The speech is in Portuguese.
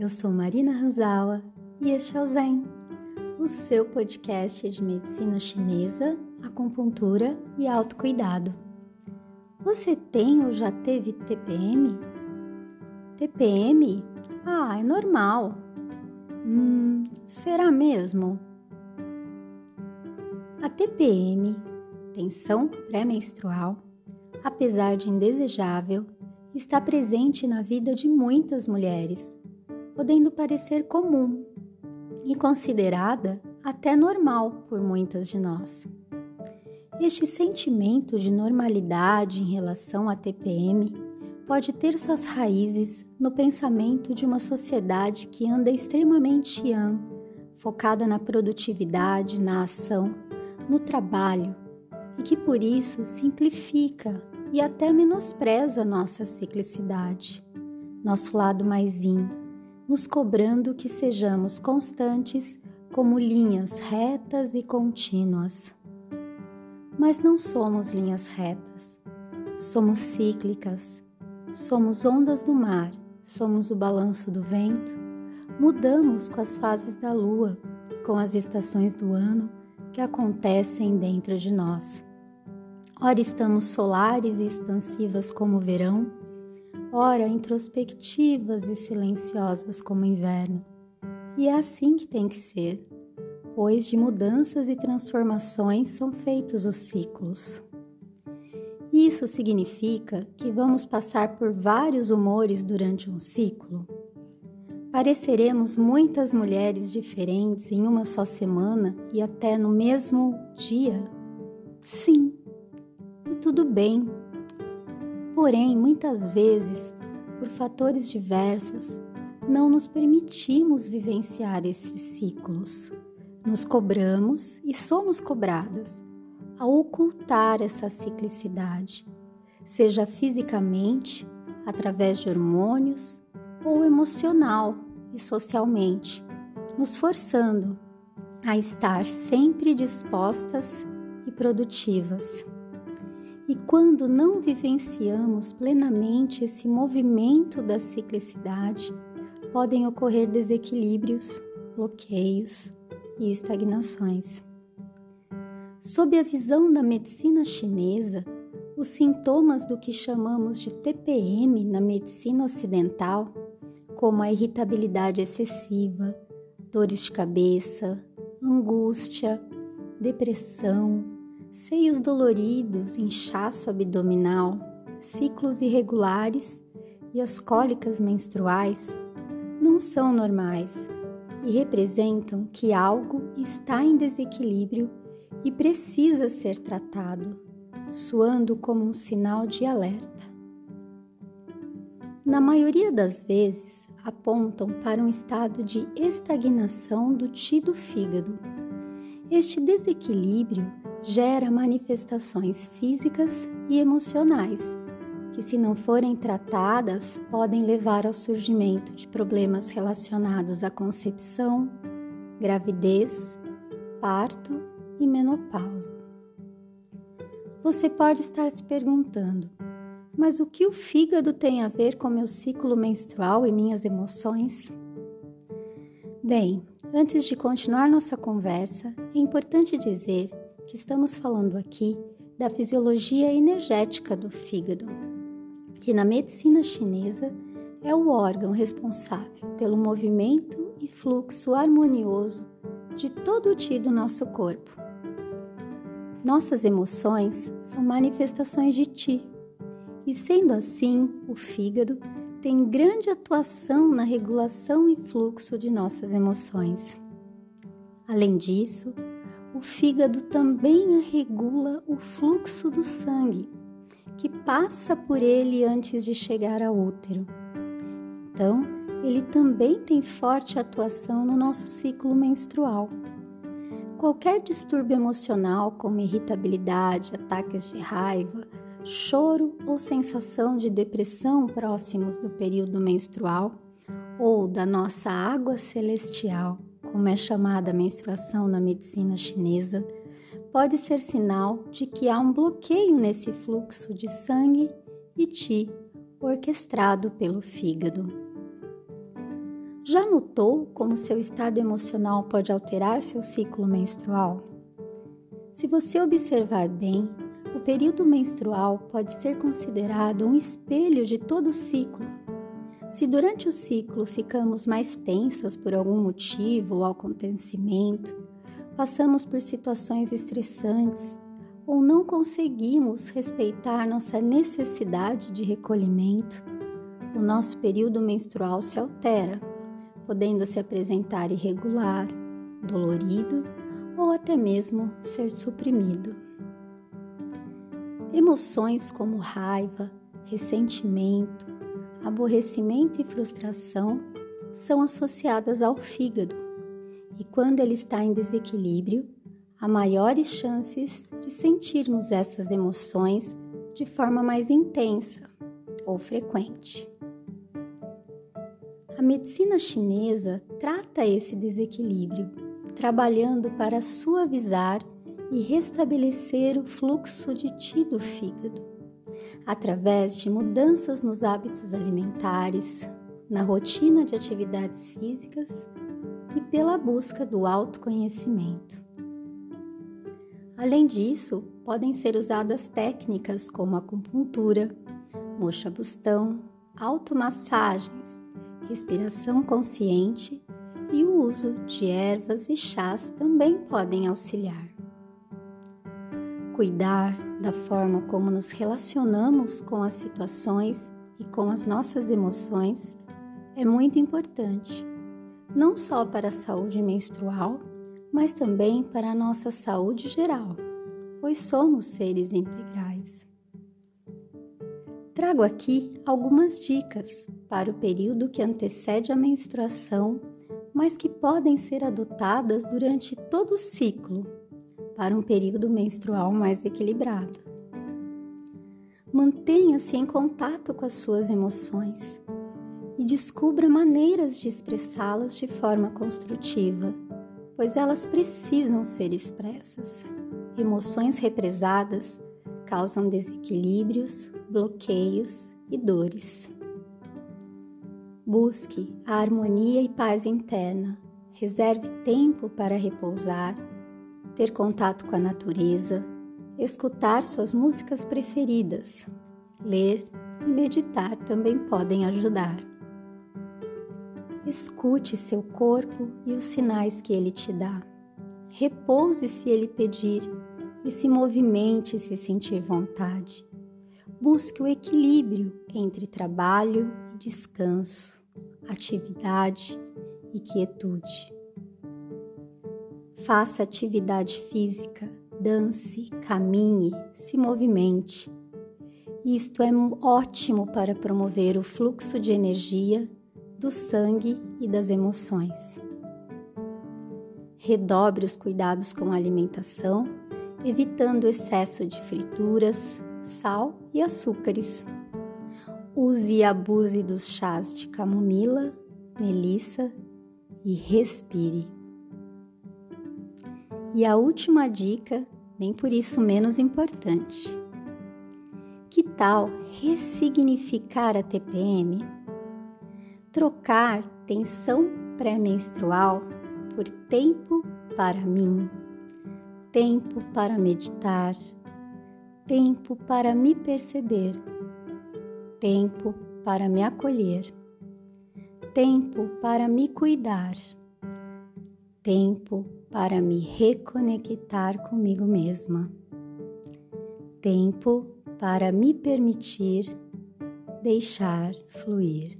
Eu sou Marina Ranzawa e este é o Zen, o seu podcast de medicina chinesa, acupuntura e autocuidado. Você tem ou já teve TPM? TPM? Ah, é normal. Hum, será mesmo? A TPM, tensão pré-menstrual, apesar de indesejável, está presente na vida de muitas mulheres, podendo parecer comum e considerada até normal por muitas de nós. Este sentimento de normalidade em relação à TPM pode ter suas raízes no pensamento de uma sociedade que anda extremamente yang, focada na produtividade, na ação, no trabalho e que por isso simplifica e até menospreza nossa ciclicidade, nosso lado mais yin, nos cobrando que sejamos constantes como linhas retas e contínuas. Mas não somos linhas retas, somos cíclicas, somos ondas do mar, somos o balanço do vento, mudamos com as fases da lua, com as estações do ano que acontecem dentro de nós. Ora estamos solares e expansivas como o verão, ora introspectivas e silenciosas como o inverno. E é assim que tem que ser, pois de mudanças e transformações são feitos os ciclos. Isso significa que vamos passar por vários humores durante um ciclo? Pareceremos muitas mulheres diferentes em uma só semana e até no mesmo dia? Sim e tudo bem. Porém, muitas vezes, por fatores diversos, não nos permitimos vivenciar esses ciclos. Nos cobramos e somos cobradas a ocultar essa ciclicidade, seja fisicamente, através de hormônios, ou emocional e socialmente, nos forçando a estar sempre dispostas e produtivas. E quando não vivenciamos plenamente esse movimento da ciclicidade, podem ocorrer desequilíbrios, bloqueios e estagnações. Sob a visão da medicina chinesa, os sintomas do que chamamos de TPM na medicina ocidental, como a irritabilidade excessiva, dores de cabeça, angústia, depressão, seios doloridos, inchaço abdominal, ciclos irregulares e as cólicas menstruais não são normais e representam que algo está em desequilíbrio e precisa ser tratado, soando como um sinal de alerta. Na maioria das vezes, apontam para um estado de estagnação do tido fígado. Este desequilíbrio gera manifestações físicas e emocionais, que, se não forem tratadas, podem levar ao surgimento de problemas relacionados à concepção, gravidez, parto e menopausa. Você pode estar se perguntando, mas o que o fígado tem a ver com meu ciclo menstrual e minhas emoções? Bem, antes de continuar nossa conversa, é importante dizer que estamos falando aqui da fisiologia energética do fígado, que na medicina chinesa é o órgão responsável pelo movimento e fluxo harmonioso de todo o ti do nosso corpo. Nossas emoções são manifestações de ti, e sendo assim, o fígado tem grande atuação na regulação e fluxo de nossas emoções. Além disso, o fígado também regula o fluxo do sangue, que passa por ele antes de chegar ao útero. Então, ele também tem forte atuação no nosso ciclo menstrual. Qualquer distúrbio emocional, como irritabilidade, ataques de raiva, choro ou sensação de depressão próximos do período menstrual ou da nossa água celestial, como é chamada a menstruação na medicina chinesa, pode ser sinal de que há um bloqueio nesse fluxo de sangue e ti orquestrado pelo fígado. Já notou como seu estado emocional pode alterar seu ciclo menstrual? Se você observar bem, o período menstrual pode ser considerado um espelho de todo o ciclo. Se durante o ciclo ficamos mais tensas por algum motivo ou acontecimento, passamos por situações estressantes ou não conseguimos respeitar nossa necessidade de recolhimento, o nosso período menstrual se altera, podendo se apresentar irregular, dolorido ou até mesmo ser suprimido. Emoções como raiva, ressentimento, aborrecimento e frustração são associadas ao fígado, e quando ele está em desequilíbrio, há maiores chances de sentirmos essas emoções de forma mais intensa ou frequente. A medicina chinesa trata esse desequilíbrio, trabalhando para suavizar e restabelecer o fluxo de ti do fígado, através de mudanças nos hábitos alimentares, na rotina de atividades físicas e pela busca do autoconhecimento. Além disso, podem ser usadas técnicas como acupuntura, moxa-bustão, automassagens, respiração consciente e o uso de ervas e chás também podem auxiliar. Cuidar da forma como nos relacionamos com as situações e com as nossas emoções é muito importante, não só para a saúde menstrual, mas também para a nossa saúde geral, pois somos seres integrais. Trago aqui algumas dicas para o período que antecede a menstruação, mas que podem ser adotadas durante todo o ciclo para um período menstrual mais equilibrado. Mantenha-se em contato com as suas emoções e descubra maneiras de expressá-las de forma construtiva pois elas precisam ser expressas. Emoções represadas causam desequilíbrios, bloqueios e dores. Busque a harmonia e paz interna. Reserve tempo para repousar, ter contato com a natureza, escutar suas músicas preferidas. Ler e meditar também podem ajudar. Escute seu corpo e os sinais que ele te dá. Repouse se ele pedir e se movimente se sentir vontade. Busque o equilíbrio entre trabalho e descanso, atividade e quietude. Faça atividade física, dance, caminhe, se movimente. Isto é ótimo para promover o fluxo de energia do sangue e das emoções. Redobre os cuidados com a alimentação, evitando excesso de frituras, sal e açúcares. Use e abuse dos chás de camomila, melissa e respire. E a última dica, nem por isso menos importante. Que tal ressignificar a TPM? trocar tensão pré-menstrual por tempo para mim, tempo para meditar, tempo para me perceber, tempo para me acolher, tempo para me cuidar, tempo para me reconectar comigo mesma, tempo para me permitir deixar fluir.